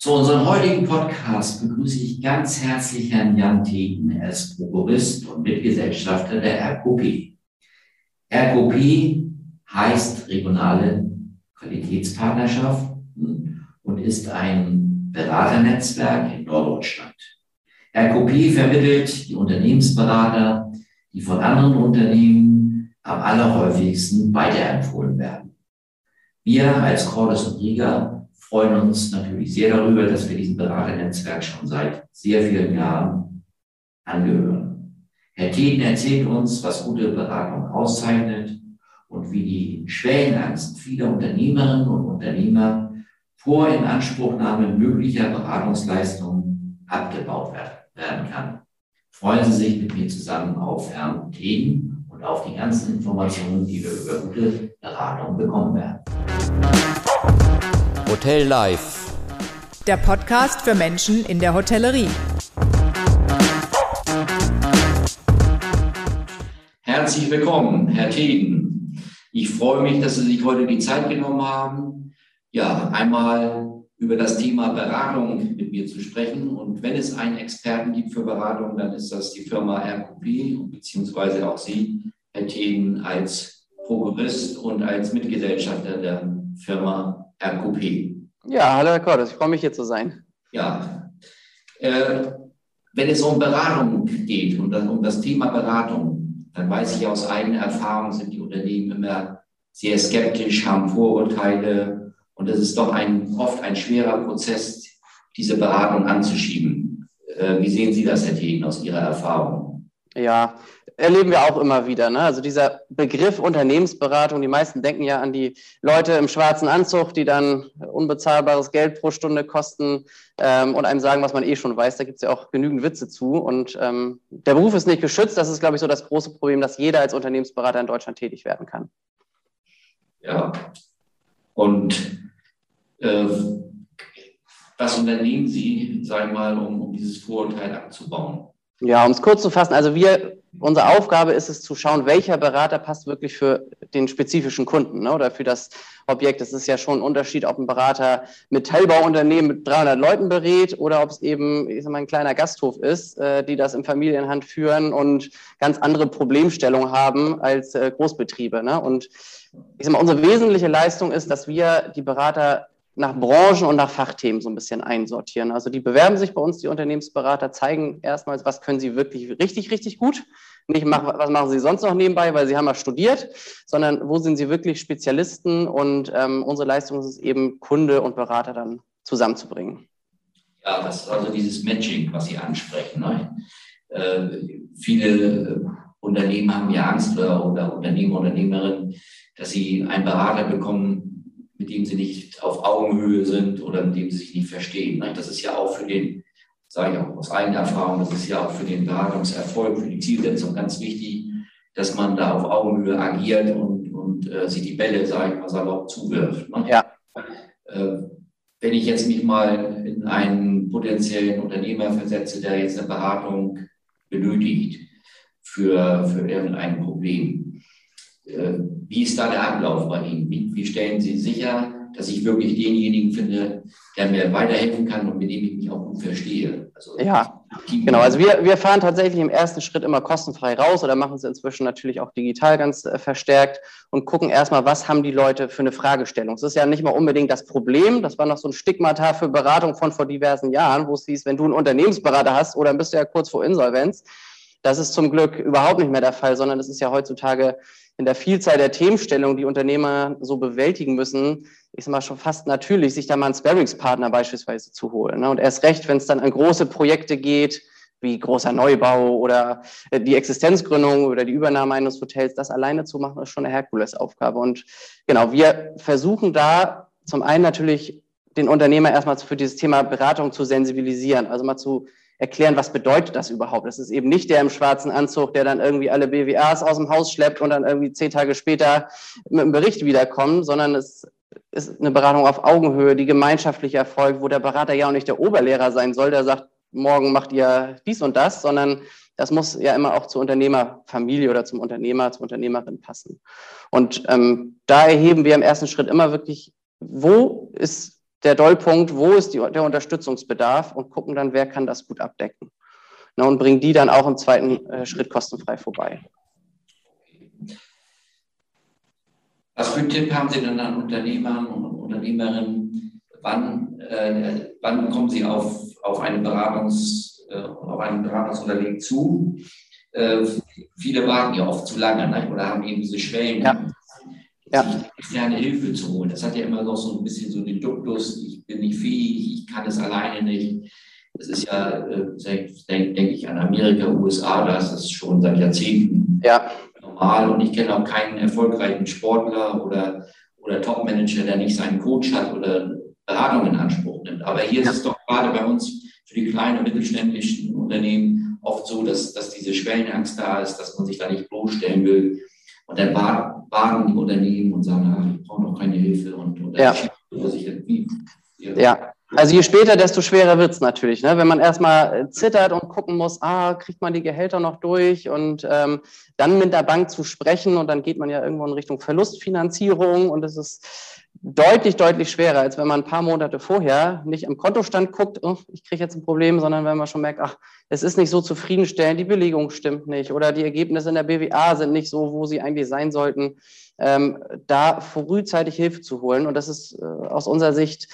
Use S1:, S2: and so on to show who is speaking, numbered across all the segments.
S1: Zu unserem heutigen Podcast begrüße ich ganz herzlich Herrn Jan Tegen. Er ist Prokurist und Mitgesellschafter der RKP. RKP heißt regionale Qualitätspartnerschaften und ist ein Beraternetzwerk in Norddeutschland. RKP vermittelt die Unternehmensberater, die von anderen Unternehmen am allerhäufigsten weiterempfohlen werden. Wir als Cordes und Riga freuen uns natürlich sehr darüber, dass wir diesem Beraternetzwerk schon seit sehr vielen Jahren angehören. Herr Thieden erzählt uns, was gute Beratung auszeichnet und wie die Schwellenangst vieler Unternehmerinnen und Unternehmer vor Inanspruchnahme möglicher Beratungsleistungen abgebaut werden kann. Freuen Sie sich mit mir zusammen auf Herrn Thieden und auf die ganzen Informationen, die wir über gute Beratung bekommen werden.
S2: Hotel Live.
S3: Der Podcast für Menschen in der Hotellerie.
S1: Herzlich willkommen, Herr Tegen. Ich freue mich, dass Sie sich heute die Zeit genommen haben, ja, einmal über das Thema Beratung mit mir zu sprechen. Und wenn es einen Experten gibt für Beratung, dann ist das die Firma RQP, beziehungsweise auch Sie, Herr Tegen, als Prokurist und als Mitgesellschafter der Firma RQP.
S4: Ja, hallo Herr Cordes, ich freue mich hier zu sein.
S1: Ja, äh, wenn es um Beratung geht und um, um das Thema Beratung, dann weiß ich aus eigener Erfahrung, sind die Unternehmen immer sehr skeptisch, haben Vorurteile und es ist doch ein, oft ein schwerer Prozess, diese Beratung anzuschieben. Äh, wie sehen Sie das, Herr Tegen, aus Ihrer Erfahrung?
S4: Ja, erleben wir auch immer wieder. Ne? Also dieser Begriff Unternehmensberatung, die meisten denken ja an die Leute im schwarzen Anzug, die dann unbezahlbares Geld pro Stunde kosten ähm, und einem sagen, was man eh schon weiß. Da gibt es ja auch genügend Witze zu. Und ähm, der Beruf ist nicht geschützt. Das ist, glaube ich, so das große Problem, dass jeder als Unternehmensberater in Deutschland tätig werden kann.
S1: Ja, und äh, was unternehmen Sie, sagen wir mal, um, um dieses Vorurteil abzubauen?
S4: Ja, um es kurz zu fassen, also wir unsere Aufgabe ist es zu schauen, welcher Berater passt wirklich für den spezifischen Kunden ne, oder für das Objekt. Es ist ja schon ein Unterschied, ob ein Berater Metallbauunternehmen mit 300 Leuten berät oder ob es eben ich sag mal, ein kleiner Gasthof ist, äh, die das in Familienhand führen und ganz andere Problemstellungen haben als äh, Großbetriebe. Ne? Und ich sag mal, unsere wesentliche Leistung ist, dass wir die Berater nach Branchen und nach Fachthemen so ein bisschen einsortieren. Also die bewerben sich bei uns, die Unternehmensberater, zeigen erstmals, was können sie wirklich richtig, richtig gut. Nicht, was machen sie sonst noch nebenbei, weil sie haben ja studiert, sondern wo sind sie wirklich Spezialisten und ähm, unsere Leistung ist es eben, Kunde und Berater dann zusammenzubringen.
S1: Ja, das ist also dieses Matching, was Sie ansprechen. Ne? Äh, viele Unternehmen haben ja Angst oder, oder Unternehmer, Unternehmerinnen, dass sie einen Berater bekommen, mit dem sie nicht auf Augenhöhe sind oder mit dem sie sich nicht verstehen. Das ist ja auch für den, sage ich auch aus eigener Erfahrung, das ist ja auch für den Beratungserfolg, für die Zielsetzung ganz wichtig, dass man da auf Augenhöhe agiert und, und äh, sich die Bälle, sage ich mal, salopp zuwirft. Ne? Ja. Äh, wenn ich jetzt mich mal in einen potenziellen Unternehmer versetze, der jetzt eine Beratung benötigt für, für irgendein Problem, wie ist da der Ablauf bei Ihnen? Wie, wie stellen Sie sicher, dass ich wirklich denjenigen finde, der mir weiterhelfen kann und mit dem ich mich auch gut verstehe.
S4: Also ja, genau. Also wir, wir fahren tatsächlich im ersten Schritt immer kostenfrei raus oder machen es inzwischen natürlich auch digital ganz äh, verstärkt und gucken erstmal, was haben die Leute für eine Fragestellung. Es ist ja nicht mal unbedingt das Problem. Das war noch so ein Stigmata für Beratung von vor diversen Jahren, wo es hieß, wenn du einen Unternehmensberater hast oder bist du ja kurz vor Insolvenz. Das ist zum Glück überhaupt nicht mehr der Fall, sondern es ist ja heutzutage in der Vielzahl der Themenstellungen, die Unternehmer so bewältigen müssen, ich sag mal schon fast natürlich, sich da mal einen Sparringspartner beispielsweise zu holen. Ne? Und erst recht, wenn es dann an große Projekte geht, wie großer Neubau oder äh, die Existenzgründung oder die Übernahme eines Hotels, das alleine zu machen, ist schon eine Herkulesaufgabe. Und genau, wir versuchen da zum einen natürlich den Unternehmer erstmal für dieses Thema Beratung zu sensibilisieren, also mal zu erklären, was bedeutet das überhaupt. Es ist eben nicht der im schwarzen Anzug, der dann irgendwie alle BWAs aus dem Haus schleppt und dann irgendwie zehn Tage später mit einem Bericht wiederkommt, sondern es ist eine Beratung auf Augenhöhe, die gemeinschaftlich erfolgt, wo der Berater ja auch nicht der Oberlehrer sein soll, der sagt, morgen macht ihr dies und das, sondern das muss ja immer auch zur Unternehmerfamilie oder zum Unternehmer, zur Unternehmerin passen. Und ähm, da erheben wir im ersten Schritt immer wirklich, wo ist der Dollpunkt, wo ist die, der Unterstützungsbedarf und gucken dann, wer kann das gut abdecken. Ne, und bringen die dann auch im zweiten äh, Schritt kostenfrei vorbei.
S1: Was für einen Tipp haben Sie denn an Unternehmern und Unternehmerinnen? Wann, äh, wann kommen Sie auf, auf, eine Beratungs, äh, auf ein Beratungsunternehmen zu? Äh, viele warten ja oft zu lange ne? oder haben eben diese Schwellen. Ja ja. externe Hilfe zu holen. Das hat ja immer noch so ein bisschen so den Duktus, ich bin nicht fähig, ich kann es alleine nicht. Das ist ja, äh, denke ich, an Amerika, USA, da ist das schon seit Jahrzehnten ja. normal. Und ich kenne auch keinen erfolgreichen Sportler oder, oder Topmanager, der nicht seinen Coach hat oder Beratung in Anspruch nimmt. Aber hier ja. ist es doch gerade bei uns für die kleinen und mittelständischen Unternehmen oft so, dass, dass diese Schwellenangst da ist, dass man sich da nicht bloßstellen will. Und dann warten die Unternehmen und sagen, ach, ich brauche noch keine Hilfe und, und
S4: ja. irgendwie. Ja. Also je später, desto schwerer wird es natürlich. Ne? Wenn man erstmal zittert und gucken muss, ah, kriegt man die Gehälter noch durch und ähm, dann mit der Bank zu sprechen und dann geht man ja irgendwo in Richtung Verlustfinanzierung und es ist deutlich, deutlich schwerer, als wenn man ein paar Monate vorher nicht am Kontostand guckt, oh, ich kriege jetzt ein Problem, sondern wenn man schon merkt, ach, es ist nicht so zufriedenstellend, die Belegung stimmt nicht oder die Ergebnisse in der BWA sind nicht so, wo sie eigentlich sein sollten, ähm, da frühzeitig Hilfe zu holen. Und das ist äh, aus unserer Sicht,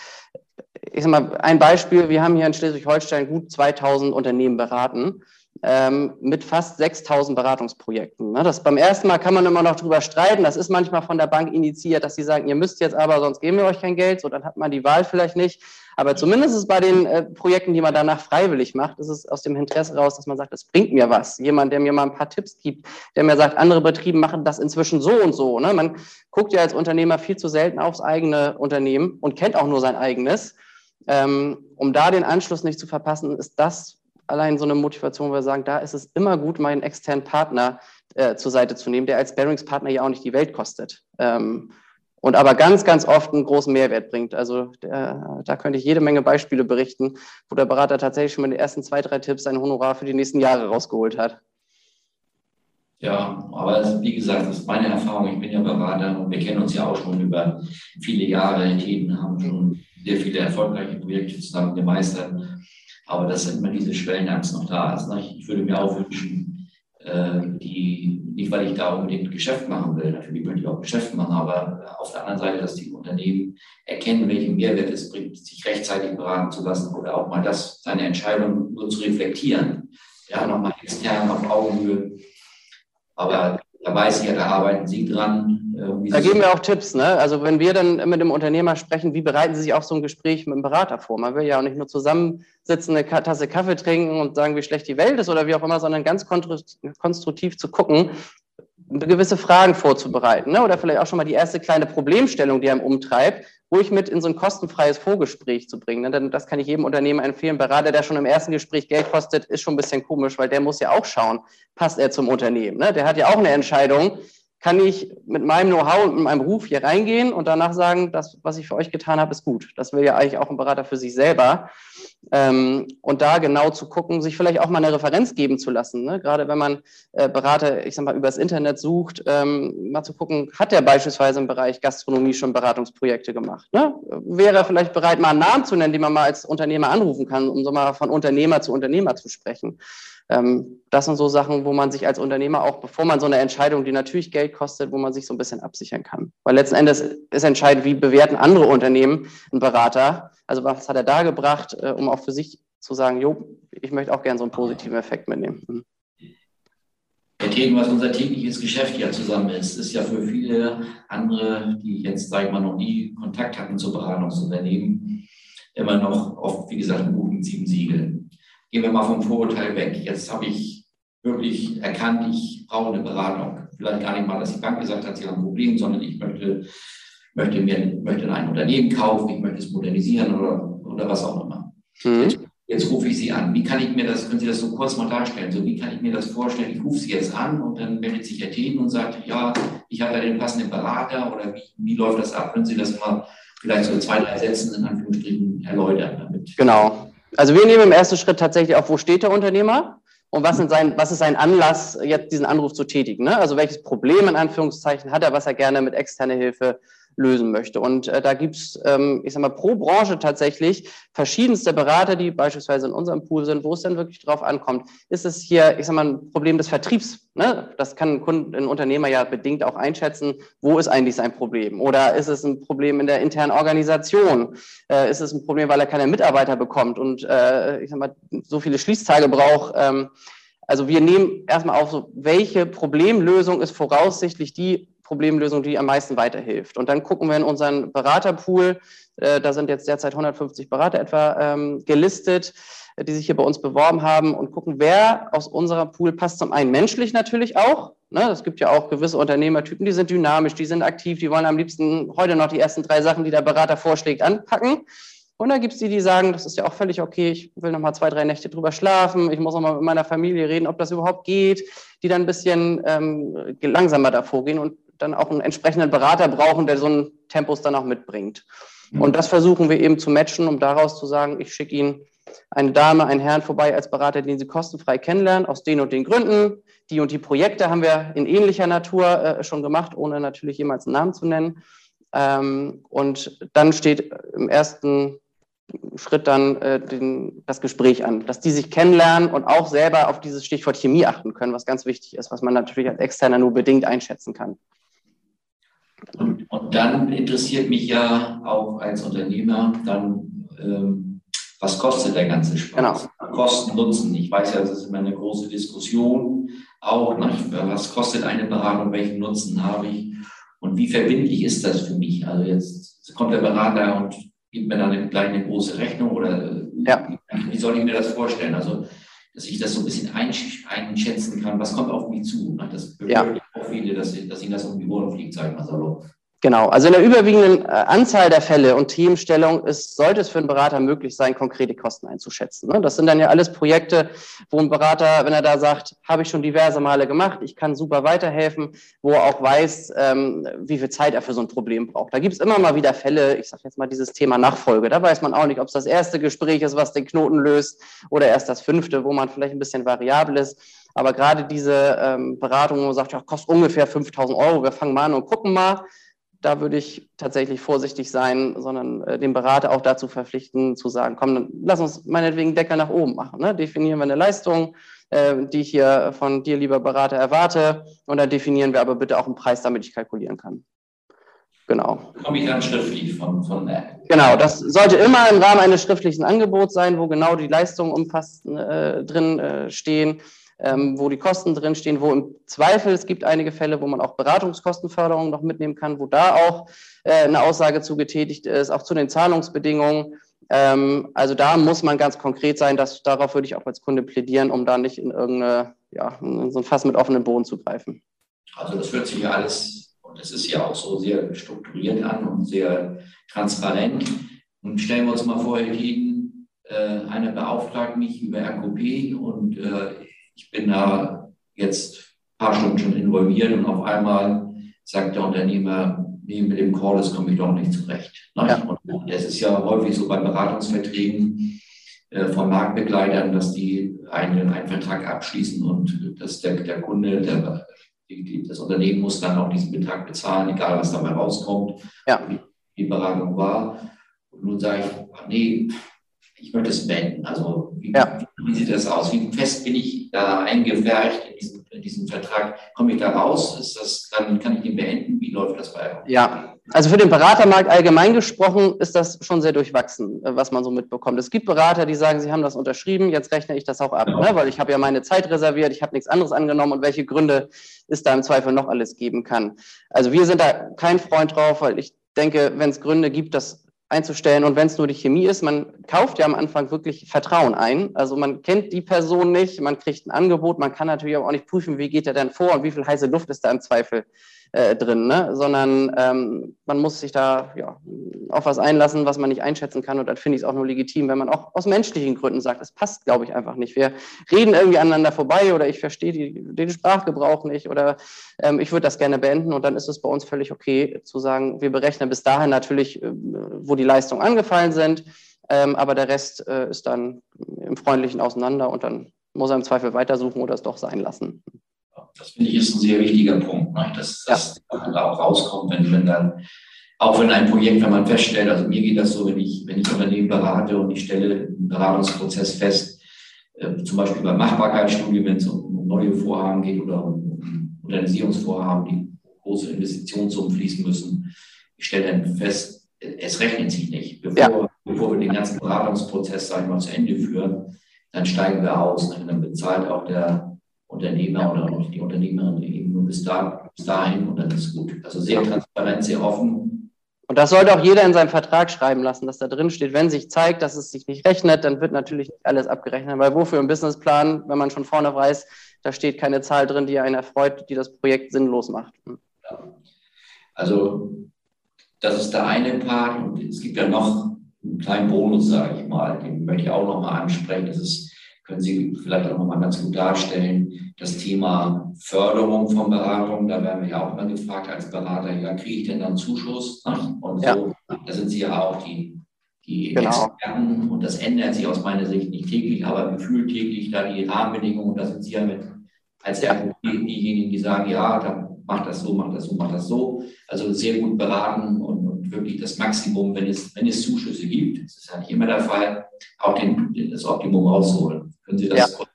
S4: ich sag mal, ein Beispiel. Wir haben hier in Schleswig-Holstein gut 2000 Unternehmen beraten mit fast 6000 Beratungsprojekten. Ne? Das beim ersten Mal kann man immer noch drüber streiten. Das ist manchmal von der Bank initiiert, dass sie sagen, ihr müsst jetzt aber, sonst geben wir euch kein Geld. So, dann hat man die Wahl vielleicht nicht. Aber zumindest ist bei den äh, Projekten, die man danach freiwillig macht, ist es aus dem Interesse raus, dass man sagt, das bringt mir was. Jemand, der mir mal ein paar Tipps gibt, der mir sagt, andere Betriebe machen das inzwischen so und so. Ne? Man guckt ja als Unternehmer viel zu selten aufs eigene Unternehmen und kennt auch nur sein eigenes. Ähm, um da den Anschluss nicht zu verpassen, ist das allein so eine Motivation, wo wir sagen, da ist es immer gut, meinen externen Partner äh, zur Seite zu nehmen, der als Bearingspartner ja auch nicht die Welt kostet. Ähm, und aber ganz, ganz oft einen großen Mehrwert bringt. Also der, da könnte ich jede Menge Beispiele berichten, wo der Berater tatsächlich schon mit den ersten zwei, drei Tipps ein Honorar für die nächsten Jahre rausgeholt hat.
S1: Ja, aber wie gesagt, das ist meine Erfahrung. Ich bin ja Berater und wir kennen uns ja auch schon über viele Jahre. Themen haben schon sehr viele erfolgreiche Projekte zusammen gemeistert. Aber dass immer diese Schwellenangst noch da ist. Ne? Ich würde mir auch wünschen, äh, die, nicht weil ich da unbedingt Geschäft machen will, natürlich möchte ich auch Geschäft machen, aber auf der anderen Seite, dass die Unternehmen erkennen, welchen Mehrwert es bringt, sich rechtzeitig beraten zu lassen oder auch mal das, seine Entscheidung nur zu reflektieren. Ja, nochmal extern auf Augenhöhe. Aber da weiß ich ja, da arbeiten Sie dran.
S4: Äh, da geben wir auch Tipps. Ne? Also wenn wir dann mit dem Unternehmer sprechen, wie bereiten Sie sich auch so ein Gespräch mit dem Berater vor? Man will ja auch nicht nur zusammensitzen, eine Tasse Kaffee trinken und sagen, wie schlecht die Welt ist oder wie auch immer, sondern ganz konstruktiv zu gucken, gewisse Fragen vorzubereiten. Ne? Oder vielleicht auch schon mal die erste kleine Problemstellung, die einem umtreibt, ruhig mit in so ein kostenfreies Vorgespräch zu bringen. Ne? Denn das kann ich jedem Unternehmen empfehlen. Berater, der schon im ersten Gespräch Geld kostet, ist schon ein bisschen komisch, weil der muss ja auch schauen, passt er zum Unternehmen. Ne? Der hat ja auch eine Entscheidung, kann ich mit meinem Know-how und mit meinem Ruf hier reingehen und danach sagen, das, was ich für euch getan habe, ist gut. Das will ja eigentlich auch ein Berater für sich selber. Ähm, und da genau zu gucken, sich vielleicht auch mal eine Referenz geben zu lassen. Ne? Gerade wenn man äh, Berater, ich sag mal, übers Internet sucht, ähm, mal zu gucken, hat der beispielsweise im Bereich Gastronomie schon Beratungsprojekte gemacht? Ne? Wäre er vielleicht bereit, mal einen Namen zu nennen, den man mal als Unternehmer anrufen kann, um so mal von Unternehmer zu Unternehmer zu sprechen. Ähm, das sind so Sachen, wo man sich als Unternehmer auch, bevor man so eine Entscheidung, die natürlich Geld kostet, wo man sich so ein bisschen absichern kann. Weil letzten Endes ist entscheidend, wie bewerten andere Unternehmen einen Berater. Also was hat er da gebracht, äh, um auch für sich zu sagen, jo, ich möchte auch gerne so einen positiven Effekt mitnehmen. Mhm.
S1: Herr Tegen, was unser tägliches Geschäft ja zusammen ist, ist ja für viele andere, die jetzt, sage ich mal, noch nie Kontakt hatten zu Beratungsunternehmen, immer noch oft, wie gesagt, ein guten sieben Siegel gehen wir mal vom Vorurteil weg. Jetzt habe ich wirklich erkannt, ich brauche eine Beratung. Vielleicht gar nicht mal, dass die Bank gesagt hat, sie haben ein Problem, sondern ich möchte, möchte mir möchte ein Unternehmen kaufen, ich möchte es modernisieren oder, oder was auch immer. Mhm. Jetzt, jetzt, rufe ich Sie an. Wie kann ich mir das, können Sie das so kurz mal darstellen? So, wie kann ich mir das vorstellen? Ich rufe Sie jetzt an und dann meldet sich Herr Thien und sagt, ja, ich habe da den passenden Berater oder wie, wie läuft das ab? Können Sie das mal vielleicht so zwei, drei Sätzen in Anführungsstrichen erläutern
S4: damit? Genau. Also wir nehmen im ersten Schritt tatsächlich auf, wo steht der Unternehmer und was, sein, was ist sein Anlass, jetzt diesen Anruf zu tätigen. Ne? Also welches Problem in Anführungszeichen hat er, was er gerne mit externer Hilfe lösen möchte. Und äh, da gibt's, ähm, ich sag mal, pro Branche tatsächlich verschiedenste Berater, die beispielsweise in unserem Pool sind, wo es dann wirklich drauf ankommt. Ist es hier, ich sag mal, ein Problem des Vertriebs? Ne? Das kann ein, Kunde, ein Unternehmer ja bedingt auch einschätzen. Wo ist eigentlich sein Problem? Oder ist es ein Problem in der internen Organisation? Äh, ist es ein Problem, weil er keine Mitarbeiter bekommt und äh, ich sag mal, so viele Schließtage braucht? Ähm, also wir nehmen erstmal auf, so, welche Problemlösung ist voraussichtlich die Problemlösung, die am meisten weiterhilft. Und dann gucken wir in unseren Beraterpool, äh, da sind jetzt derzeit 150 Berater etwa ähm, gelistet, äh, die sich hier bei uns beworben haben und gucken, wer aus unserer Pool passt zum einen menschlich natürlich auch. Ne? Es gibt ja auch gewisse Unternehmertypen, die sind dynamisch, die sind aktiv, die wollen am liebsten heute noch die ersten drei Sachen, die der Berater vorschlägt, anpacken. Und dann gibt es die, die sagen, das ist ja auch völlig okay, ich will noch mal zwei, drei Nächte drüber schlafen, ich muss noch mal mit meiner Familie reden, ob das überhaupt geht, die dann ein bisschen ähm, langsamer davor gehen und dann auch einen entsprechenden Berater brauchen, der so einen Tempus dann auch mitbringt. Und das versuchen wir eben zu matchen, um daraus zu sagen, ich schicke Ihnen eine Dame, einen Herrn vorbei als Berater, den Sie kostenfrei kennenlernen, aus den und den Gründen. Die und die Projekte haben wir in ähnlicher Natur äh, schon gemacht, ohne natürlich jemals einen Namen zu nennen. Ähm, und dann steht im ersten Schritt dann äh, den, das Gespräch an, dass die sich kennenlernen und auch selber auf dieses Stichwort Chemie achten können, was ganz wichtig ist, was man natürlich als Externer nur bedingt einschätzen kann.
S1: Und, und dann interessiert mich ja auch als Unternehmer dann, ähm, was kostet der ganze Spaß? Genau. Kosten, Nutzen. Ich weiß ja, das ist immer eine große Diskussion auch. Ne? Was kostet eine Beratung? Welchen Nutzen habe ich? Und wie verbindlich ist das für mich? Also jetzt kommt der Berater und gibt mir dann gleich eine große Rechnung oder ja. wie soll ich mir das vorstellen? Also, dass ich das so ein bisschen einschätzen kann, was kommt auf mich zu. Das bewirkt ja. Viele, dass, dass ihnen das um die Ohren fliegt, sage ich mal salopp.
S4: Genau, also in der überwiegenden äh, Anzahl der Fälle und Themenstellung ist, sollte es für einen Berater möglich sein, konkrete Kosten einzuschätzen. Ne? Das sind dann ja alles Projekte, wo ein Berater, wenn er da sagt, habe ich schon diverse Male gemacht, ich kann super weiterhelfen, wo er auch weiß, ähm, wie viel Zeit er für so ein Problem braucht. Da gibt es immer mal wieder Fälle, ich sage jetzt mal dieses Thema Nachfolge, da weiß man auch nicht, ob es das erste Gespräch ist, was den Knoten löst oder erst das fünfte, wo man vielleicht ein bisschen variabel ist. Aber gerade diese ähm, Beratung, wo man sagt, ja, kostet ungefähr 5000 Euro, wir fangen mal an und gucken mal, da würde ich tatsächlich vorsichtig sein, sondern äh, den Berater auch dazu verpflichten, zu sagen, komm, dann lass uns meinetwegen Deckel nach oben machen. Ne? Definieren wir eine Leistung, äh, die ich hier von dir, lieber Berater, erwarte. Und dann definieren wir aber bitte auch einen Preis, damit ich kalkulieren kann. Genau.
S1: Komme ich dann schriftlich von, von
S4: der. Genau, das sollte immer im Rahmen eines schriftlichen Angebots sein, wo genau die Leistungen umfasst äh, drin äh, stehen ähm, wo die Kosten drinstehen, wo im Zweifel, es gibt einige Fälle, wo man auch Beratungskostenförderung noch mitnehmen kann, wo da auch äh, eine Aussage zu getätigt ist, auch zu den Zahlungsbedingungen. Ähm, also da muss man ganz konkret sein, dass, darauf würde ich auch als Kunde plädieren, um da nicht in irgendeine, ja, in so ein Fass mit offenem Boden zu greifen.
S1: Also das hört sich ja alles, und das ist ja auch so sehr strukturiert an und sehr transparent. Und stellen wir uns mal vor, Herr Kieden, äh, einer beauftragt mich über RKP und äh, ich bin da jetzt ein paar Stunden schon involviert und auf einmal sagt der Unternehmer, nee, mit dem Call, das komme ich doch nicht zurecht. Ne? Ja. Und es ist ja häufig so bei Beratungsverträgen äh, von Marktbegleitern, dass die einen, einen Vertrag abschließen und dass der, der Kunde, der, die, das Unternehmen muss dann auch diesen Betrag bezahlen, egal was dabei rauskommt, ja. wie die Beratung war. Und nun sage ich, nee, ich möchte es beenden. Also wie, ja. wie, sieht das aus? Wie fest bin ich da eingefärbt in diesem, in diesem Vertrag? Komme ich da raus? Ist das, dann kann ich den beenden? Wie läuft das bei
S4: euch? Ja, also für den Beratermarkt allgemein gesprochen ist das schon sehr durchwachsen, was man so mitbekommt. Es gibt Berater, die sagen, sie haben das unterschrieben, jetzt rechne ich das auch ab, genau. ne? weil ich habe ja meine Zeit reserviert, ich habe nichts anderes angenommen und welche Gründe es da im Zweifel noch alles geben kann. Also wir sind da kein Freund drauf, weil ich denke, wenn es Gründe gibt, dass einzustellen. Und wenn es nur die Chemie ist, man kauft ja am Anfang wirklich Vertrauen ein. Also man kennt die Person nicht, man kriegt ein Angebot, man kann natürlich auch nicht prüfen, wie geht er denn vor und wie viel heiße Luft ist da im Zweifel äh, drin, ne? sondern ähm, man muss sich da ja, auf was einlassen, was man nicht einschätzen kann. Und dann finde ich es auch nur legitim, wenn man auch aus menschlichen Gründen sagt, es passt, glaube ich, einfach nicht. Wir reden irgendwie aneinander vorbei oder ich verstehe den Sprachgebrauch nicht oder ähm, ich würde das gerne beenden. Und dann ist es bei uns völlig okay zu sagen, wir berechnen bis dahin natürlich, äh, wo die Leistungen angefallen sind. Ähm, aber der Rest äh, ist dann im freundlichen Auseinander und dann muss er im Zweifel weitersuchen oder es doch sein lassen.
S1: Das finde ich ist ein sehr wichtiger Punkt, ne? dass das ja. da auch rauskommt, wenn, wenn dann auch wenn ein Projekt, wenn man feststellt, also mir geht das so, wenn ich, wenn ich Unternehmen berate und ich stelle einen Beratungsprozess fest, äh, zum Beispiel bei Machbarkeitsstudien, wenn es um, um neue Vorhaben geht oder um, Modernisierungsvorhaben, die große Investitionssummen fließen müssen. Ich stelle dann fest, es rechnet sich nicht. Bevor, ja. bevor wir den ganzen Beratungsprozess, sage ich mal, zu Ende führen, dann steigen wir aus. Dann bezahlt auch der Unternehmer oder die Unternehmerin eben nur bis, da, bis dahin und dann ist gut. Also sehr transparent, sehr offen
S4: und das sollte auch jeder in seinem Vertrag schreiben lassen, dass da drin steht, wenn sich zeigt, dass es sich nicht rechnet, dann wird natürlich nicht alles abgerechnet. Weil wofür im Businessplan, wenn man schon vorne weiß, da steht keine Zahl drin, die einen erfreut, die das Projekt sinnlos macht. Ja.
S1: Also das ist der eine Part und es gibt ja noch einen kleinen Bonus, sage ich mal, den möchte ich auch noch mal ansprechen. Das ist können Sie vielleicht auch nochmal ganz gut darstellen. Das Thema Förderung von Beratung, da werden wir ja auch mal gefragt als Berater, ja, kriege ich denn dann Zuschuss? Und ja. so, da sind Sie ja auch die, die genau. Experten und das ändert sich aus meiner Sicht nicht täglich, aber gefühlt täglich da die Rahmenbedingungen, da sind Sie ja mit als ja. diejenigen, die sagen, ja, dann mach das so, mach das so, mach das so. Also sehr gut beraten und, und wirklich das Maximum, wenn es, wenn es Zuschüsse gibt, das ist ja nicht immer der Fall, auch den, das Optimum rausholen. Können Sie das ja.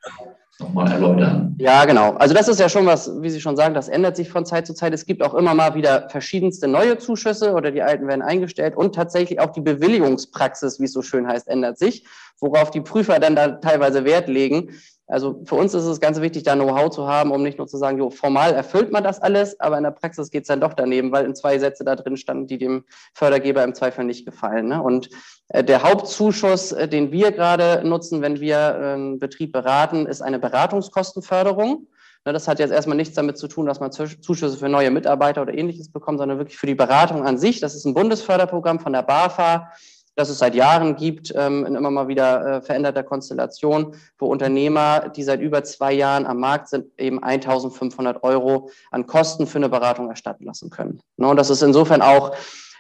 S1: nochmal erläutern?
S4: Ja, genau. Also das ist ja schon was, wie Sie schon sagen, das ändert sich von Zeit zu Zeit. Es gibt auch immer mal wieder verschiedenste neue Zuschüsse oder die alten werden eingestellt und tatsächlich auch die Bewilligungspraxis, wie es so schön heißt, ändert sich, worauf die Prüfer dann da teilweise Wert legen. Also für uns ist es ganz wichtig, da Know-how zu haben, um nicht nur zu sagen, jo, formal erfüllt man das alles, aber in der Praxis geht es dann doch daneben, weil in zwei Sätze da drin standen, die dem Fördergeber im Zweifel nicht gefallen. Ne? Und äh, der Hauptzuschuss, äh, den wir gerade nutzen, wenn wir einen Betrieb beraten, ist eine Beratungskostenförderung. Ne, das hat jetzt erstmal nichts damit zu tun, dass man Zuschüsse für neue Mitarbeiter oder ähnliches bekommt, sondern wirklich für die Beratung an sich. Das ist ein Bundesförderprogramm von der BAFA das es seit Jahren gibt, ähm, in immer mal wieder äh, veränderter Konstellation, wo Unternehmer, die seit über zwei Jahren am Markt sind, eben 1500 Euro an Kosten für eine Beratung erstatten lassen können. Ne, und das ist insofern auch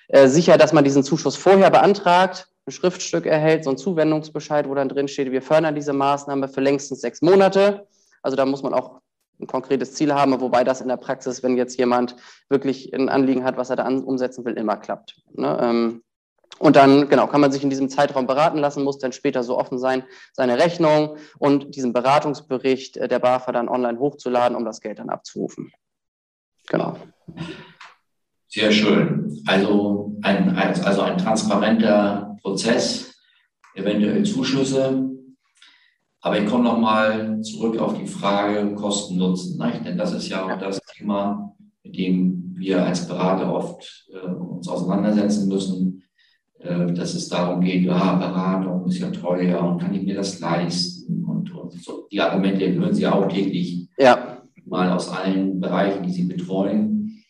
S4: äh, sicher, dass man diesen Zuschuss vorher beantragt, ein Schriftstück erhält, so ein Zuwendungsbescheid, wo dann drin steht, wir fördern diese Maßnahme für längstens sechs Monate. Also da muss man auch ein konkretes Ziel haben, wobei das in der Praxis, wenn jetzt jemand wirklich ein Anliegen hat, was er da umsetzen will, immer klappt. Ne? Ähm, und dann, genau, kann man sich in diesem Zeitraum beraten lassen, muss dann später so offen sein, seine Rechnung und diesen Beratungsbericht äh, der BAFA dann online hochzuladen, um das Geld dann abzurufen. Genau.
S1: Sehr schön. Also ein, also ein transparenter Prozess, eventuell Zuschüsse. Aber ich komme nochmal zurück auf die Frage Kosten-Nutzen. Denn das ist ja auch das Thema, mit dem wir als Berater oft äh, uns auseinandersetzen müssen. Äh, dass es darum geht, ja, Beratung ist ja teuer und kann ich mir das leisten? Und, und so. die Argumente hören Sie auch täglich ja. mal aus allen Bereichen, die Sie betreuen.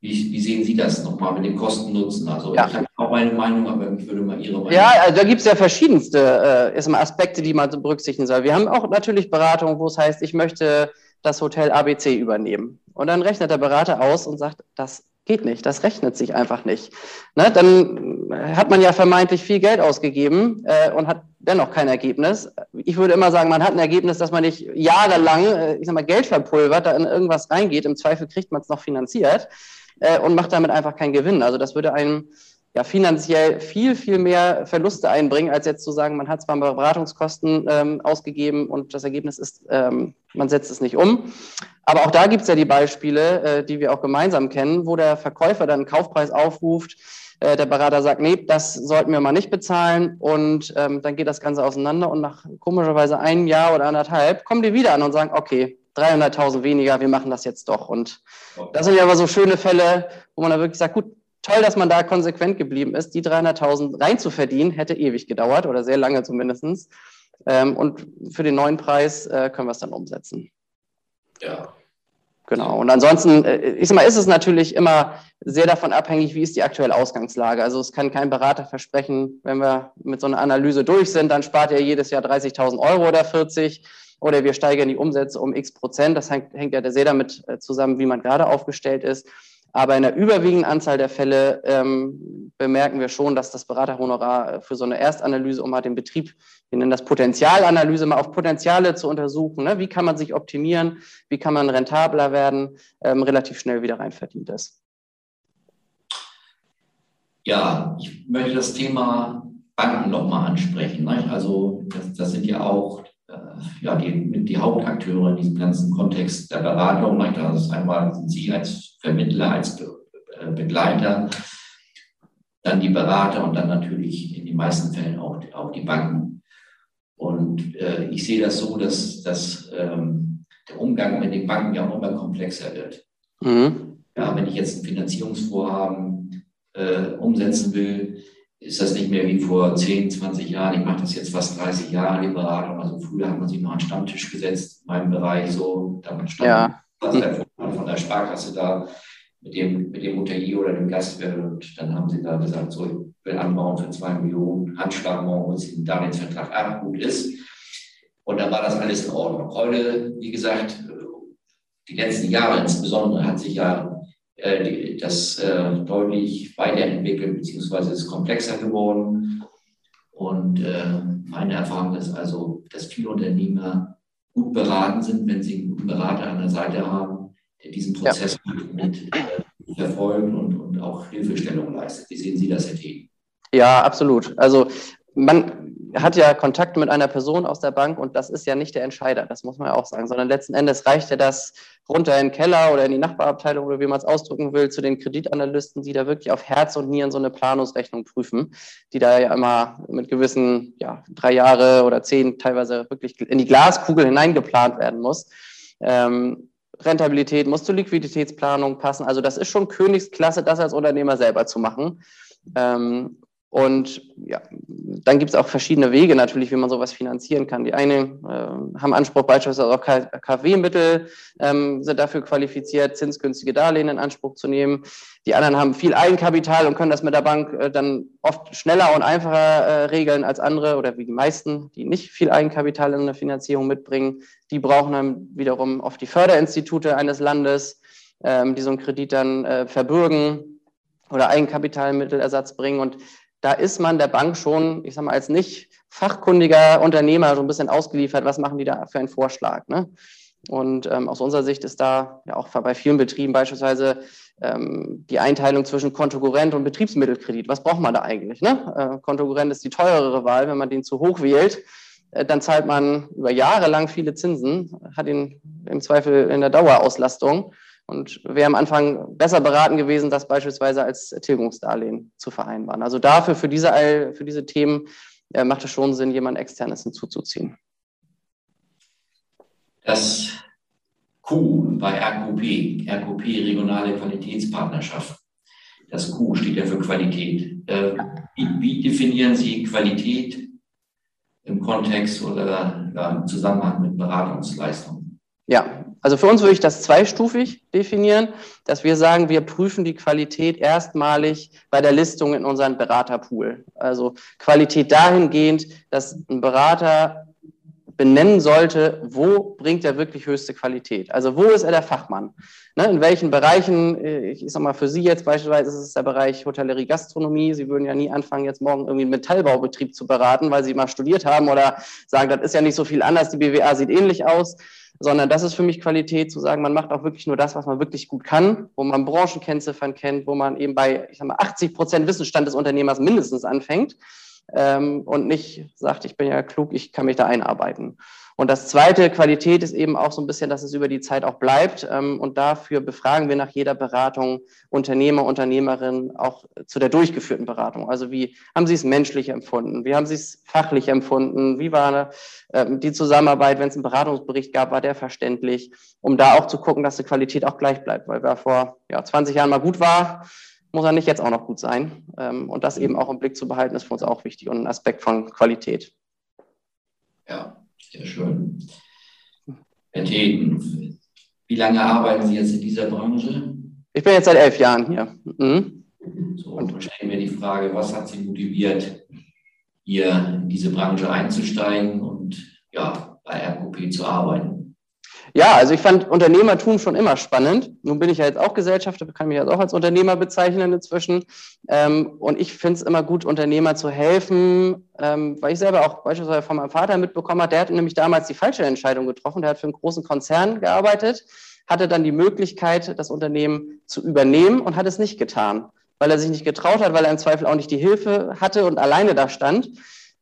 S1: Wie, wie sehen Sie das nochmal mit dem Kosten-Nutzen? Also ja. ich habe auch meine Meinung, aber ich würde mal Ihre Meinung.
S4: Ja, also da gibt es ja verschiedenste äh, Aspekte, die man berücksichtigen soll. Wir haben auch natürlich Beratungen, wo es heißt, ich möchte das Hotel ABC übernehmen. Und dann rechnet der Berater aus und sagt, das Geht nicht, das rechnet sich einfach nicht. Ne, dann hat man ja vermeintlich viel Geld ausgegeben äh, und hat dennoch kein Ergebnis. Ich würde immer sagen, man hat ein Ergebnis, dass man nicht jahrelang, äh, ich sag mal, Geld verpulvert, da in irgendwas reingeht. Im Zweifel kriegt man es noch finanziert äh, und macht damit einfach keinen Gewinn. Also das würde einem ja, finanziell viel, viel mehr Verluste einbringen, als jetzt zu sagen, man hat zwar Beratungskosten ähm, ausgegeben und das Ergebnis ist, ähm, man setzt es nicht um. Aber auch da gibt es ja die Beispiele, äh, die wir auch gemeinsam kennen, wo der Verkäufer dann einen Kaufpreis aufruft, äh, der Berater sagt, nee, das sollten wir mal nicht bezahlen und ähm, dann geht das Ganze auseinander und nach komischerweise ein Jahr oder anderthalb kommen die wieder an und sagen, okay, 300.000 weniger, wir machen das jetzt doch. Und das sind ja aber so schöne Fälle, wo man dann wirklich sagt, gut, toll, dass man da konsequent geblieben ist. Die 300.000 reinzuverdienen, hätte ewig gedauert oder sehr lange zumindest. Ähm, und für den neuen Preis äh, können wir es dann umsetzen. Ja. Genau. Und ansonsten, äh, ich sag mal, ist es natürlich immer sehr davon abhängig, wie ist die aktuelle Ausgangslage. Also es kann kein Berater versprechen, wenn wir mit so einer Analyse durch sind, dann spart er jedes Jahr 30.000 Euro oder 40 oder wir steigern die Umsätze um x Prozent. Das hängt, hängt ja sehr damit äh, zusammen, wie man gerade aufgestellt ist. Aber in der überwiegenden Anzahl der Fälle ähm, bemerken wir schon, dass das Beraterhonorar für so eine Erstanalyse, um mal den Betrieb, wir nennen das Potenzialanalyse, mal auf Potenziale zu untersuchen, ne? wie kann man sich optimieren, wie kann man rentabler werden, ähm, relativ schnell wieder rein verdient ist.
S1: Ja, ich möchte das Thema Banken nochmal ansprechen. Ne? Also das, das, sind ja auch äh, ja, die, die Hauptakteure in diesem ganzen Kontext der Beratung. Das ist einmal sind Sie als Vermittler, als Be äh, Begleiter, dann die Berater und dann natürlich in den meisten Fällen auch, auch die Banken. Und äh, ich sehe das so, dass, dass ähm, der Umgang mit den Banken ja auch immer komplexer wird. Mhm. Ja, wenn ich jetzt ein Finanzierungsvorhaben äh, umsetzen will, ist das nicht mehr wie vor 10, 20 Jahren. Ich mache das jetzt fast 30 Jahre, die Beratung. Also früher hat man sich noch an den Stammtisch gesetzt, in meinem Bereich so. Dann stand ja. von der Sparkasse da mit dem, mit dem Unternehmen oder dem Gastwirt und dann haben sie da gesagt, so, ich will anbauen für zwei Millionen, Handschlag morgen und sie da den Vertrag ab, gut ist. Und dann war das alles in Ordnung. Heute, wie gesagt, die letzten Jahre insbesondere hat sich ja äh, das äh, deutlich weiterentwickelt, beziehungsweise ist komplexer geworden. Und äh, meine Erfahrung ist also, dass viele Unternehmer gut beraten sind, wenn sie einen guten Berater an der Seite haben, der diesen Prozess ja. mit äh, verfolgt und, und auch Hilfestellung leistet. Wie sehen Sie das, Herr T?
S4: Ja, absolut. Also man hat ja Kontakt mit einer Person aus der Bank und das ist ja nicht der Entscheider, das muss man ja auch sagen, sondern letzten Endes reicht ja das runter in den Keller oder in die Nachbarabteilung oder wie man es ausdrücken will, zu den Kreditanalysten, die da wirklich auf Herz und Nieren so eine Planungsrechnung prüfen, die da ja immer mit gewissen, ja, drei Jahre oder zehn teilweise wirklich in die Glaskugel hineingeplant werden muss. Ähm, Rentabilität muss zur Liquiditätsplanung passen. Also das ist schon Königsklasse, das als Unternehmer selber zu machen. Ähm, und ja, dann gibt es auch verschiedene Wege natürlich, wie man sowas finanzieren kann. Die einen äh, haben Anspruch beispielsweise auch KfW-Mittel, ähm, sind dafür qualifiziert, zinsgünstige Darlehen in Anspruch zu nehmen. Die anderen haben viel Eigenkapital und können das mit der Bank äh, dann oft schneller und einfacher äh, regeln als andere oder wie die meisten, die nicht viel Eigenkapital in der Finanzierung mitbringen. Die brauchen dann wiederum oft die Förderinstitute eines Landes, ähm, die so einen Kredit dann äh, verbürgen oder Eigenkapitalmittelersatz bringen. Und da ist man der Bank schon, ich sag mal, als nicht fachkundiger Unternehmer so ein bisschen ausgeliefert, was machen die da für einen Vorschlag. Ne? Und ähm, aus unserer Sicht ist da ja auch bei vielen Betrieben beispielsweise ähm, die Einteilung zwischen Kontokurrent und Betriebsmittelkredit. Was braucht man da eigentlich? Ne? Äh, Kontokurrent ist die teurere Wahl, wenn man den zu hoch wählt. Äh, dann zahlt man über Jahre lang viele Zinsen, hat ihn im Zweifel in der Dauerauslastung und wäre am Anfang besser beraten gewesen, das beispielsweise als Tilgungsdarlehen zu vereinbaren. Also dafür, für diese, für diese Themen äh, macht es schon Sinn, jemand externes hinzuzuziehen.
S1: Das Q bei RQP, RQP Regionale Qualitätspartnerschaft. Das Q steht ja für Qualität. Äh, wie, definieren Sie Qualität im Kontext oder im Zusammenhang mit Beratungsleistungen?
S4: Ja, also für uns würde ich das zweistufig definieren, dass wir sagen, wir prüfen die Qualität erstmalig bei der Listung in unseren Beraterpool. Also Qualität dahingehend, dass ein Berater benennen sollte, wo bringt er wirklich höchste Qualität? Also wo ist er der Fachmann? Ne, in welchen Bereichen, ich sag mal für Sie jetzt beispielsweise ist es der Bereich Hotellerie, Gastronomie. Sie würden ja nie anfangen, jetzt morgen irgendwie einen Metallbaubetrieb zu beraten, weil Sie mal studiert haben oder sagen, das ist ja nicht so viel anders, die BWA sieht ähnlich aus sondern das ist für mich Qualität, zu sagen, man macht auch wirklich nur das, was man wirklich gut kann, wo man Branchenkennziffern kennt, wo man eben bei, ich sag mal, 80 Prozent Wissensstand des Unternehmers mindestens anfängt ähm, und nicht sagt, ich bin ja klug, ich kann mich da einarbeiten. Und das zweite, Qualität ist eben auch so ein bisschen, dass es über die Zeit auch bleibt. Ähm, und dafür befragen wir nach jeder Beratung Unternehmer, Unternehmerinnen auch zu der durchgeführten Beratung. Also wie haben Sie es menschlich empfunden? Wie haben Sie es fachlich empfunden? Wie war ähm, die Zusammenarbeit, wenn es einen Beratungsbericht gab, war der verständlich? Um da auch zu gucken, dass die Qualität auch gleich bleibt, weil wer vor ja, 20 Jahren mal gut war, muss er nicht jetzt auch noch gut sein. Ähm, und das eben auch im Blick zu behalten, ist für uns auch wichtig und ein Aspekt von Qualität.
S1: Ja, sehr schön. Herr Teten, wie lange arbeiten Sie jetzt in dieser Branche?
S4: Ich bin jetzt seit elf Jahren hier. Mhm.
S1: So, und stellen wir die Frage, was hat Sie motiviert, hier in diese Branche einzusteigen und ja, bei RQP zu arbeiten?
S4: Ja, also ich fand Unternehmertum schon immer spannend. Nun bin ich ja jetzt auch Gesellschafter, kann mich jetzt auch als Unternehmer bezeichnen inzwischen. Ähm, und ich finde es immer gut, Unternehmer zu helfen, ähm, weil ich selber auch beispielsweise von meinem Vater mitbekommen habe, der hat nämlich damals die falsche Entscheidung getroffen. Der hat für einen großen Konzern gearbeitet, hatte dann die Möglichkeit, das Unternehmen zu übernehmen und hat es nicht getan weil er sich nicht getraut hat, weil er im Zweifel auch nicht die Hilfe hatte und alleine da stand,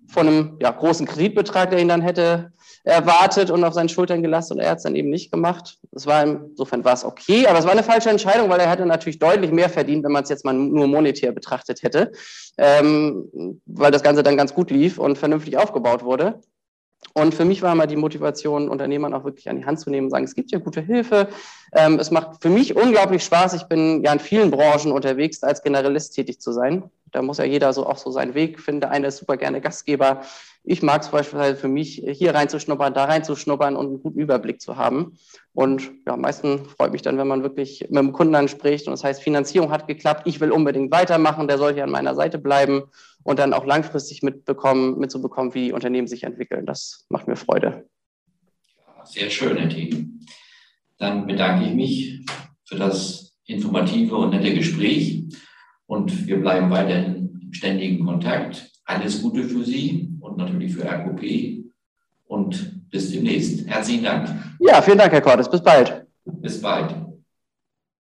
S4: von einem ja, großen Kreditbetrag, der ihn dann hätte erwartet und auf seinen Schultern gelassen und er hat es dann eben nicht gemacht. Das war insofern war es okay, aber es war eine falsche Entscheidung, weil er hätte natürlich deutlich mehr verdient, wenn man es jetzt mal nur monetär betrachtet hätte, ähm, weil das Ganze dann ganz gut lief und vernünftig aufgebaut wurde. Und für mich war immer die Motivation, Unternehmern auch wirklich an die Hand zu nehmen und sagen, es gibt ja gute Hilfe. Ähm, es macht für mich unglaublich Spaß. Ich bin ja in vielen Branchen unterwegs, als Generalist tätig zu sein. Da muss ja jeder so auch so seinen Weg finden. Der eine ist super gerne Gastgeber. Ich mag es beispielsweise für mich, hier reinzuschnuppern, da reinzuschnuppern und einen guten Überblick zu haben. Und ja, am meisten freut mich dann, wenn man wirklich mit dem Kunden dann spricht und das heißt, Finanzierung hat geklappt, ich will unbedingt weitermachen, der soll hier an meiner Seite bleiben und dann auch langfristig mitbekommen, mitzubekommen, wie Unternehmen sich entwickeln. Das macht mir Freude.
S1: Sehr schön, Herr Team. Dann bedanke ich mich für das informative und nette Gespräch und wir bleiben weiterhin im ständigen Kontakt. Alles Gute für Sie und natürlich für RKP und bis demnächst. Herzlichen Dank.
S4: Ja, vielen Dank, Herr Cordes. Bis bald.
S1: Bis bald.